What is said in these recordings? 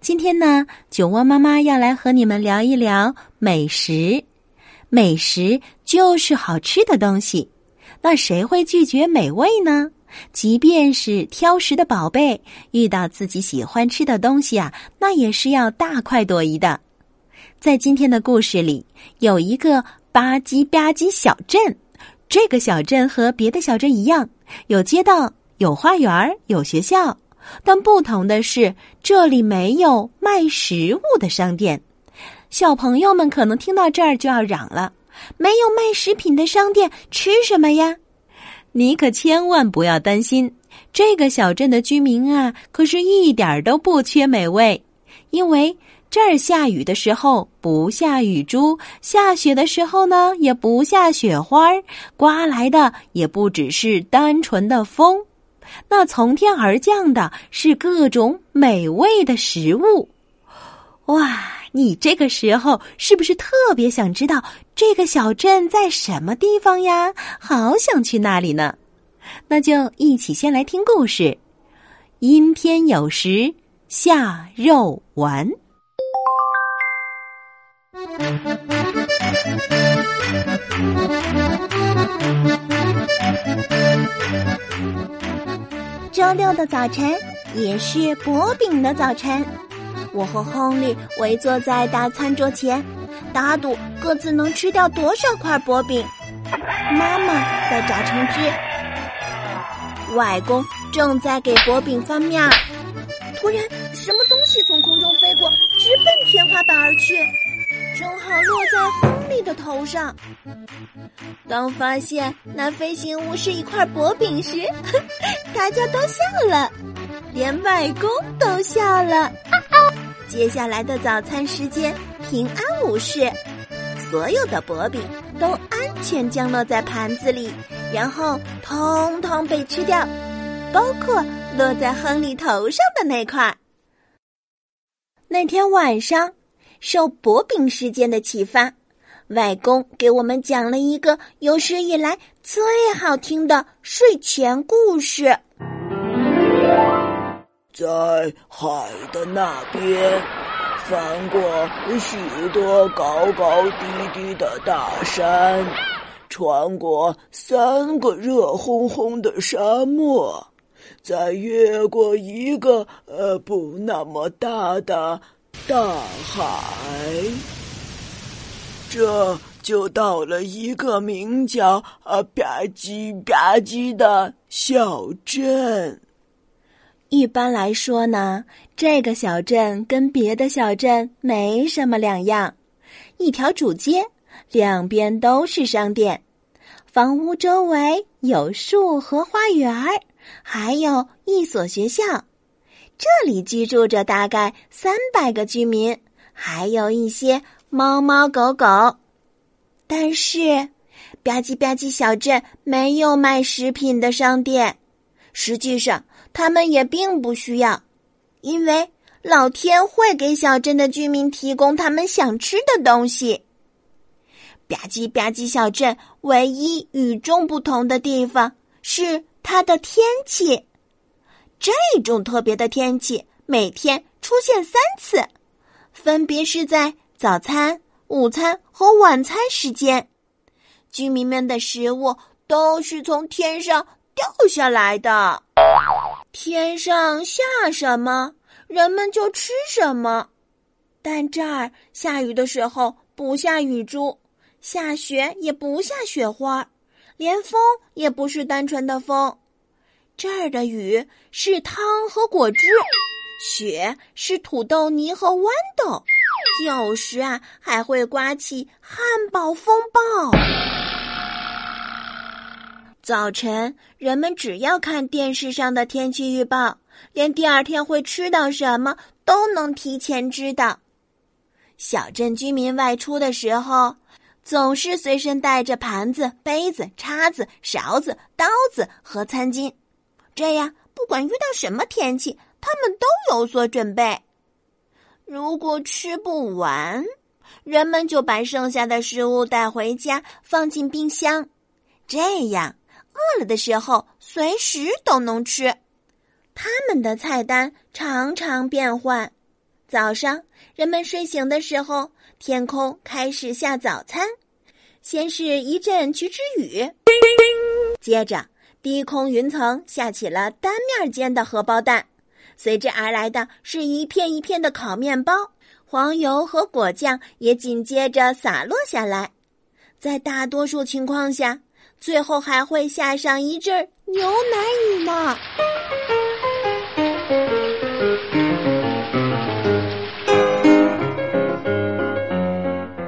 今天呢，酒窝妈妈要来和你们聊一聊美食。美食就是好吃的东西，那谁会拒绝美味呢？即便是挑食的宝贝，遇到自己喜欢吃的东西啊，那也是要大快朵颐的。在今天的故事里，有一个吧唧吧唧小镇，这个小镇和别的小镇一样，有街道，有花园，有学校。但不同的是，这里没有卖食物的商店。小朋友们可能听到这儿就要嚷了：“没有卖食品的商店，吃什么呀？”你可千万不要担心，这个小镇的居民啊，可是一点儿都不缺美味，因为这儿下雨的时候不下雨珠，下雪的时候呢也不下雪花，刮来的也不只是单纯的风。那从天而降的是各种美味的食物，哇！你这个时候是不是特别想知道这个小镇在什么地方呀？好想去那里呢！那就一起先来听故事。阴天有时下肉丸。周六的早晨也是薄饼的早晨，我和亨利围坐在大餐桌前，打赌各自能吃掉多少块薄饼。妈妈在榨橙汁，外公正在给薄饼翻面儿。突然，什么东西从空中飞过，直奔天花板而去。正好落在亨利的头上。当发现那飞行物是一块薄饼时，大家都笑了，连外公都笑了。接下来的早餐时间平安无事，所有的薄饼都安全降落在盘子里，然后通通被吃掉，包括落在亨利头上的那块。那天晚上。受薄饼事件的启发，外公给我们讲了一个有史以来最好听的睡前故事。在海的那边，翻过许多高高低低的大山，穿过三个热烘烘的沙漠，再越过一个呃不那么大的。大海，这就到了一个名叫“啊吧唧吧唧”的小镇。一般来说呢，这个小镇跟别的小镇没什么两样。一条主街，两边都是商店，房屋周围有树和花园，还有一所学校。这里居住着大概三百个居民，还有一些猫猫狗狗。但是，吧唧吧唧小镇没有卖食品的商店。实际上，他们也并不需要，因为老天会给小镇的居民提供他们想吃的东西。吧唧吧唧小镇唯一与众不同的地方是它的天气。这种特别的天气每天出现三次，分别是在早餐、午餐和晚餐时间。居民们的食物都是从天上掉下来的，天上下什么，人们就吃什么。但这儿下雨的时候不下雨珠，下雪也不下雪花，连风也不是单纯的风。这儿的雨是汤和果汁，雪是土豆泥和豌豆，有时啊还会刮起汉堡风暴。早晨，人们只要看电视上的天气预报，连第二天会吃到什么都能提前知道。小镇居民外出的时候，总是随身带着盘子、杯子、叉子、勺子、刀子和餐巾，这样不管遇到什么天气，他们都有所准备。如果吃不完，人们就把剩下的食物带回家，放进冰箱，这样饿了的时候随时都能吃。他们的菜单常常变换。早上，人们睡醒的时候，天空开始下早餐。先是一阵橘子雨，接着低空云层下起了单面煎的荷包蛋，随之而来的是一片一片的烤面包，黄油和果酱也紧接着洒落下来。在大多数情况下，最后还会下上一阵牛奶雨呢。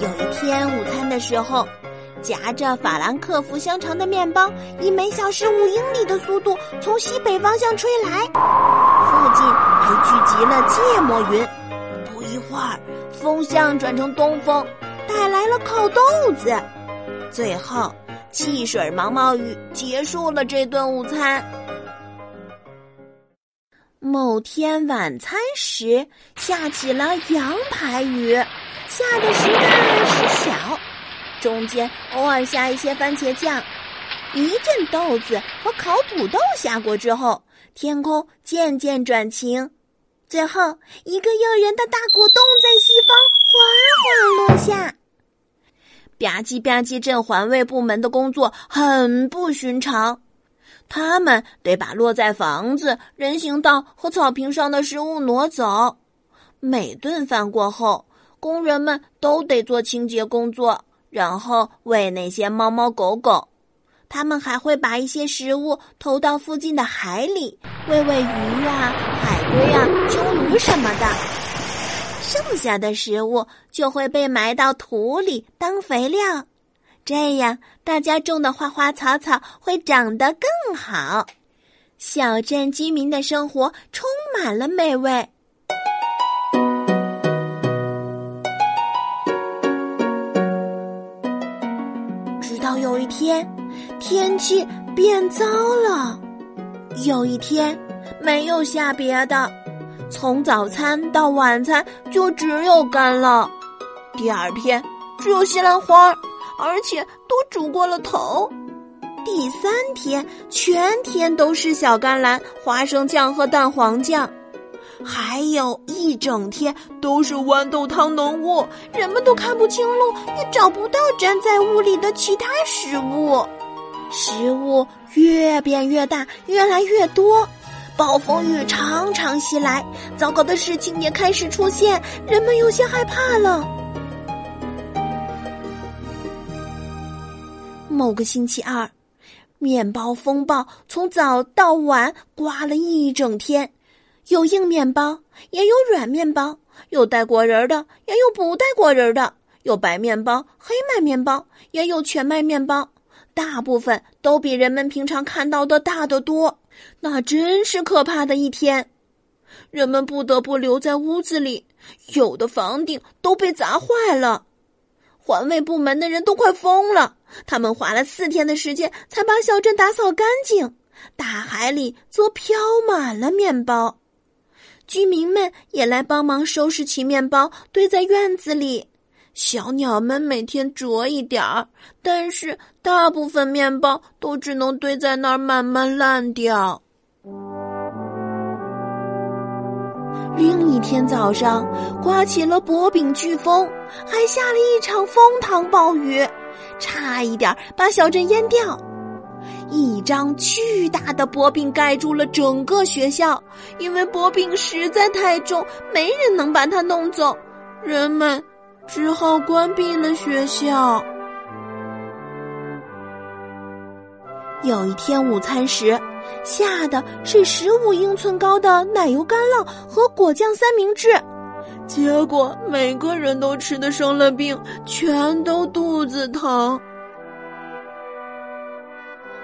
有一天午餐的时候，夹着法兰克福香肠的面包以每小时五英里的速度从西北方向吹来，附近还聚集了芥末云。不一会儿，风向转成东风，带来了烤豆子。最后，汽水毛毛雨结束了这顿午餐。某天晚餐时，下起了羊排雨，下的时大时小。中间偶尔下一些番茄酱，一阵豆子和烤土豆下过之后，天空渐渐转晴，最后一个诱人的大果冻在西方缓缓落下。吧唧吧唧镇环卫部门的工作很不寻常，他们得把落在房子、人行道和草坪上的食物挪走。每顿饭过后，工人们都得做清洁工作。然后喂那些猫猫狗狗，他们还会把一些食物投到附近的海里，喂喂鱼啊、海龟啊、鲸鱼什么的。剩下的食物就会被埋到土里当肥料，这样大家种的花花草草会长得更好。小镇居民的生活充满了美味。有一天，天气变糟了。有一天，没有下别的，从早餐到晚餐就只有干酪。第二天，只有西兰花，而且都煮过了头。第三天，全天都是小甘蓝、花生酱和蛋黄酱。还有一整天都是豌豆汤浓雾，人们都看不清路，也找不到粘在屋里的其他食物。食物越变越大，越来越多，暴风雨常常袭来，糟糕的事情也开始出现，人们有些害怕了。某个星期二，面包风暴从早到晚刮了一整天。有硬面包，也有软面包；有带果仁的，也有不带果仁的；有白面包、黑麦面包，也有全麦面包。大部分都比人们平常看到的大得多。那真是可怕的一天，人们不得不留在屋子里，有的房顶都被砸坏了。环卫部门的人都快疯了，他们花了四天的时间才把小镇打扫干净。大海里则飘满了面包。居民们也来帮忙收拾起面包，堆在院子里。小鸟们每天啄一点儿，但是大部分面包都只能堆在那儿慢慢烂掉。另一天早上，刮起了薄饼飓风，还下了一场风糖暴雨，差一点把小镇淹掉。一张巨大的薄饼盖住了整个学校，因为薄饼实在太重，没人能把它弄走，人们只好关闭了学校。有一天午餐时，下的是十五英寸高的奶油干酪和果酱三明治，结果每个人都吃的生了病，全都肚子疼。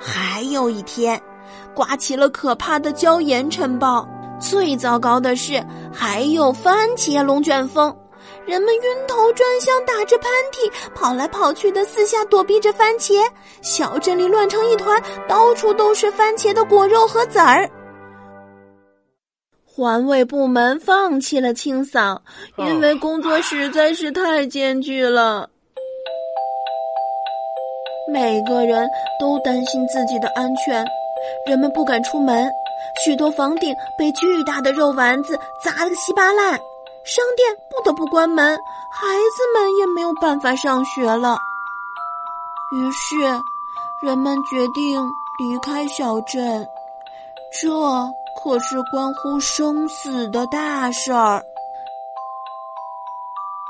还有一天，刮起了可怕的椒盐尘暴。最糟糕的是，还有番茄龙卷风，人们晕头转向，打着喷嚏，跑来跑去的四下躲避着番茄。小镇里乱成一团，到处都是番茄的果肉和籽儿。环卫部门放弃了清扫，因为工作实在是太艰巨了。每个人都担心自己的安全，人们不敢出门，许多房顶被巨大的肉丸子砸了个稀巴烂。商店不得不关门，孩子们也没有办法上学了。于是，人们决定离开小镇。这可是关乎生死的大事儿。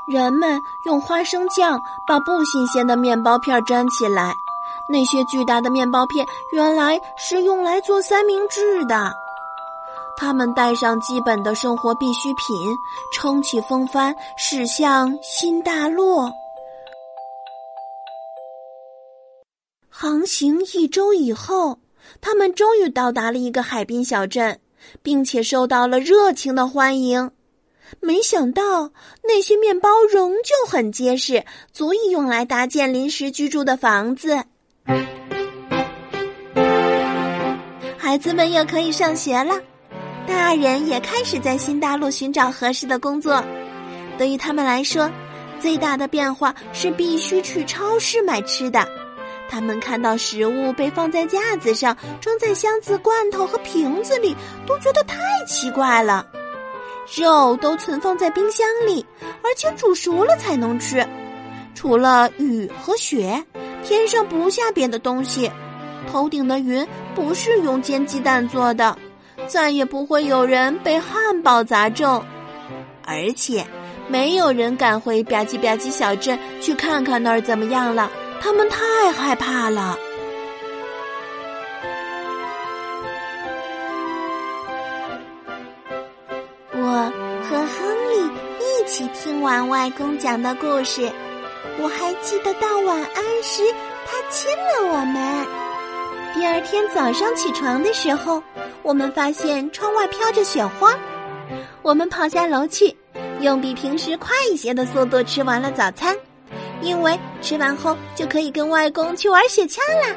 人们用花生酱把不新鲜的面包片粘起来。那些巨大的面包片原来是用来做三明治的。他们带上基本的生活必需品，撑起风帆，驶向新大陆。航行一周以后，他们终于到达了一个海滨小镇，并且受到了热情的欢迎。没想到，那些面包仍旧很结实，足以用来搭建临时居住的房子。孩子们又可以上学了。大人也开始在新大陆寻找合适的工作。对于他们来说，最大的变化是必须去超市买吃的。他们看到食物被放在架子上，装在箱子、罐头和瓶子里，都觉得太奇怪了。肉都存放在冰箱里，而且煮熟了才能吃。除了雨和雪，天上不下别的东西。头顶的云不是用煎鸡蛋做的。再也不会有人被汉堡砸中，而且没有人敢回吧唧吧唧小镇去看看那儿怎么样了。他们太害怕了。起听完外公讲的故事，我还记得到晚安时他亲了我们。第二天早上起床的时候。我们发现窗外飘着雪花，我们跑下楼去，用比平时快一些的速度吃完了早餐，因为吃完后就可以跟外公去玩雪橇啦。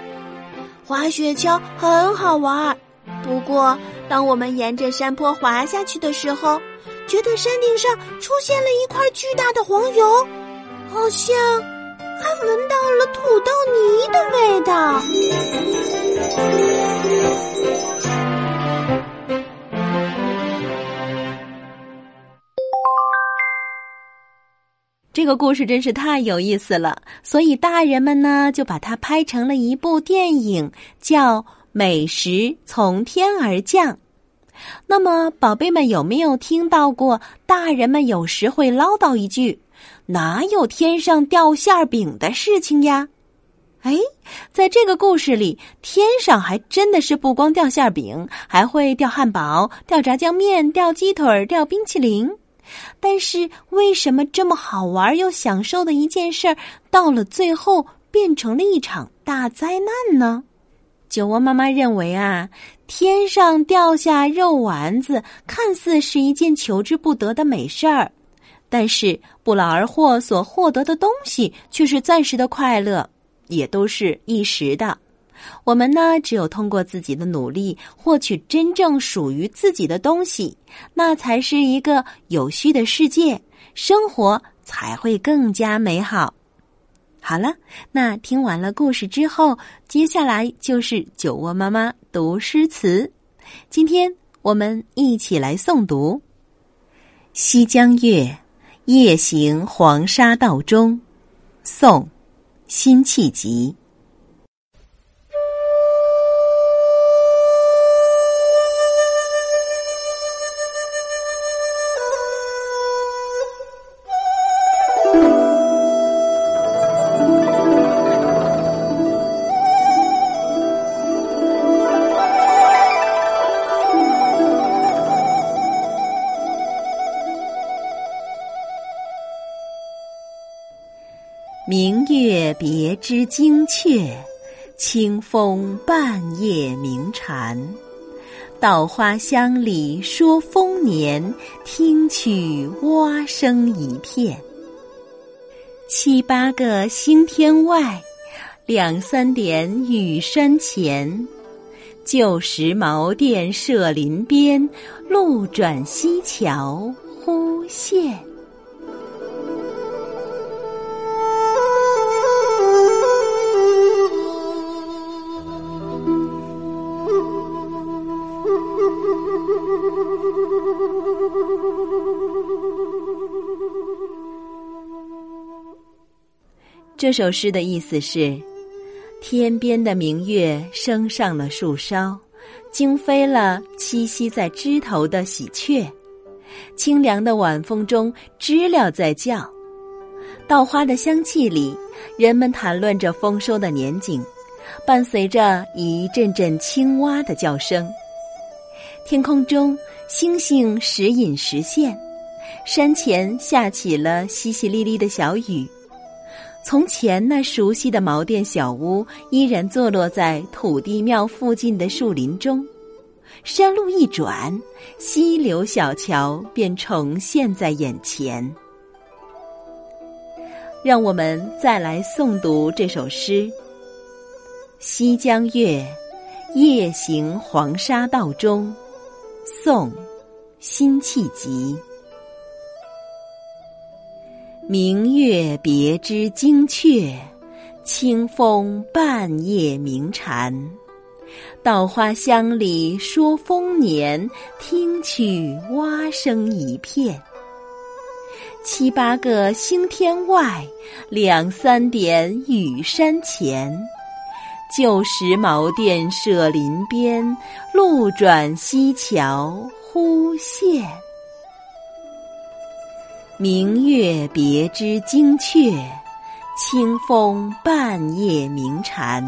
滑雪橇很好玩，不过当我们沿着山坡滑下去的时候，觉得山顶上出现了一块巨大的黄油，好像还闻到了土豆泥的味道。这个故事真是太有意思了，所以大人们呢就把它拍成了一部电影，叫《美食从天而降》。那么，宝贝们有没有听到过大人们有时会唠叨一句：“哪有天上掉馅饼的事情呀？”哎，在这个故事里，天上还真的是不光掉馅饼，还会掉汉堡、掉炸酱面、掉鸡腿、掉冰淇淋。但是，为什么这么好玩又享受的一件事儿，到了最后变成了一场大灾难呢？酒窝妈妈认为啊，天上掉下肉丸子，看似是一件求之不得的美事儿，但是不劳而获所获得的东西却是暂时的快乐，也都是一时的。我们呢，只有通过自己的努力，获取真正属于自己的东西，那才是一个有序的世界，生活才会更加美好。好了，那听完了故事之后，接下来就是酒窝妈妈读诗词。今天我们一起来诵读《西江月·夜行黄沙道中》，宋·辛弃疾。别枝惊鹊，清风半夜鸣蝉。稻花香里说丰年，听取蛙声一片。七八个星天外，两三点雨山前。旧时茅店社林边，路转溪桥忽见。这首诗的意思是：天边的明月升上了树梢，惊飞了栖息在枝头的喜鹊。清凉的晚风中，知了在叫。稻花的香气里，人们谈论着丰收的年景，伴随着一阵阵青蛙的叫声。天空中，星星时隐时现，山前下起了淅淅沥沥的小雨。从前那熟悉的茅店小屋依然坐落在土地庙附近的树林中，山路一转，溪流小桥便重现在眼前。让我们再来诵读这首诗：《西江月·夜行黄沙道中》，宋·辛弃疾。明月别枝惊鹊，清风半夜鸣蝉。稻花香里说丰年，听取蛙声一片。七八个星天外，两三点雨山前。旧时茅店社林边，路转溪桥忽见。明月别枝惊鹊，清风半夜鸣蝉。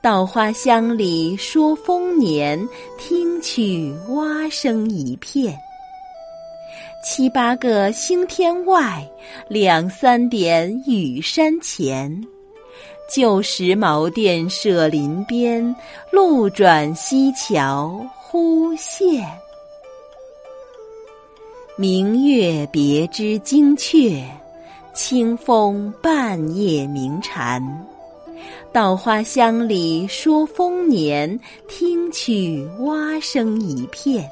稻花香里说丰年，听取蛙声一片。七八个星天外，两三点雨山前。旧时茅店社林边，路转溪桥忽见。明月别枝惊鹊，清风半夜鸣蝉。稻花香里说丰年，听取蛙声一片。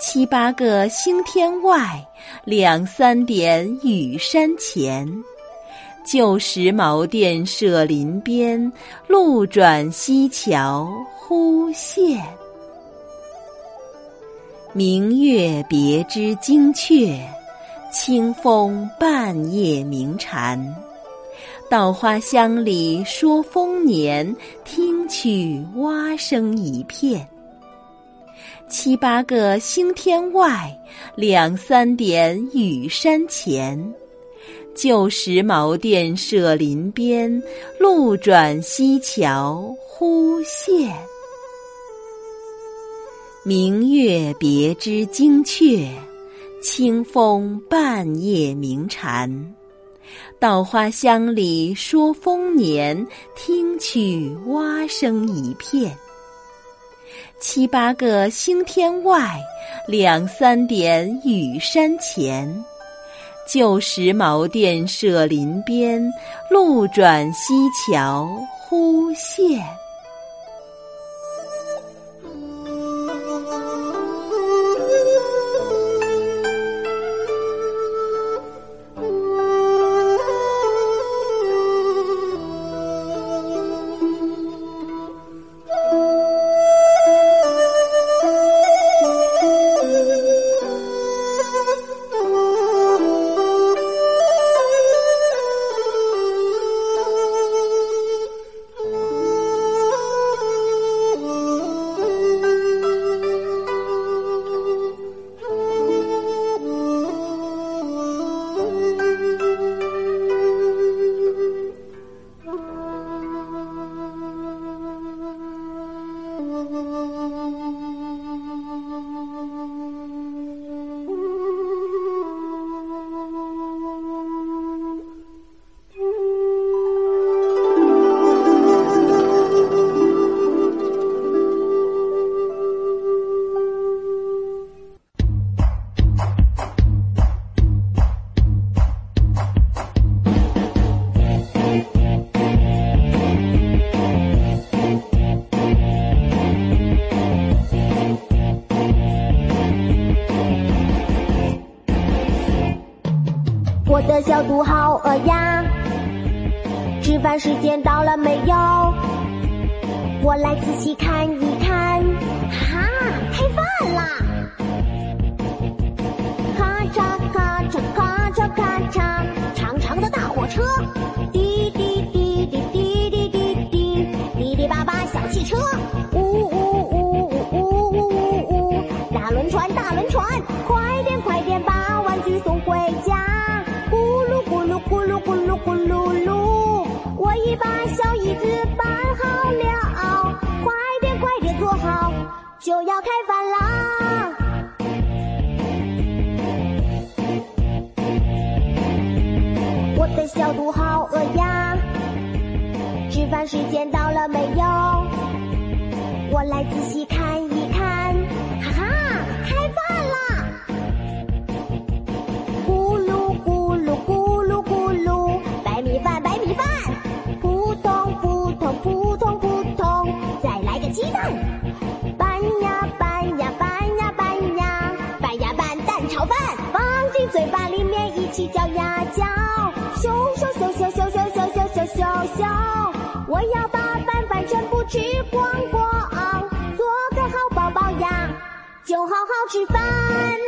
七八个星天外，两三点雨山前。旧时茅店社林边，路转溪桥忽见。明月别枝惊鹊，清风半夜鸣蝉。稻花香里说丰年，听取蛙声一片。七八个星天外，两三点雨山前。旧时茅店社林边，路转溪桥忽见。明月别枝惊鹊，清风半夜鸣蝉。稻花香里说丰年，听取蛙声一片。七八个星天外，两三点雨山前。旧时茅店社林边，路转溪桥忽见。肚好饿呀，吃饭时间到了没有？我来仔细看一看。哈哈，开饭了。时间到了没有？我来仔细看光光，做个好宝宝呀，就好好吃饭。